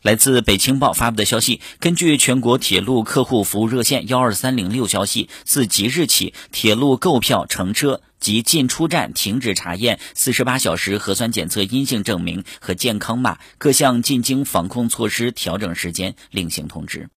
来自北青报发布的消息根据全国铁路客户服务热线幺二三零六消息自即日起铁路购票乘车及进出站停止查验四十八小时核酸检测阴性证明和健康码各项进京防控措施调整时间另行通知。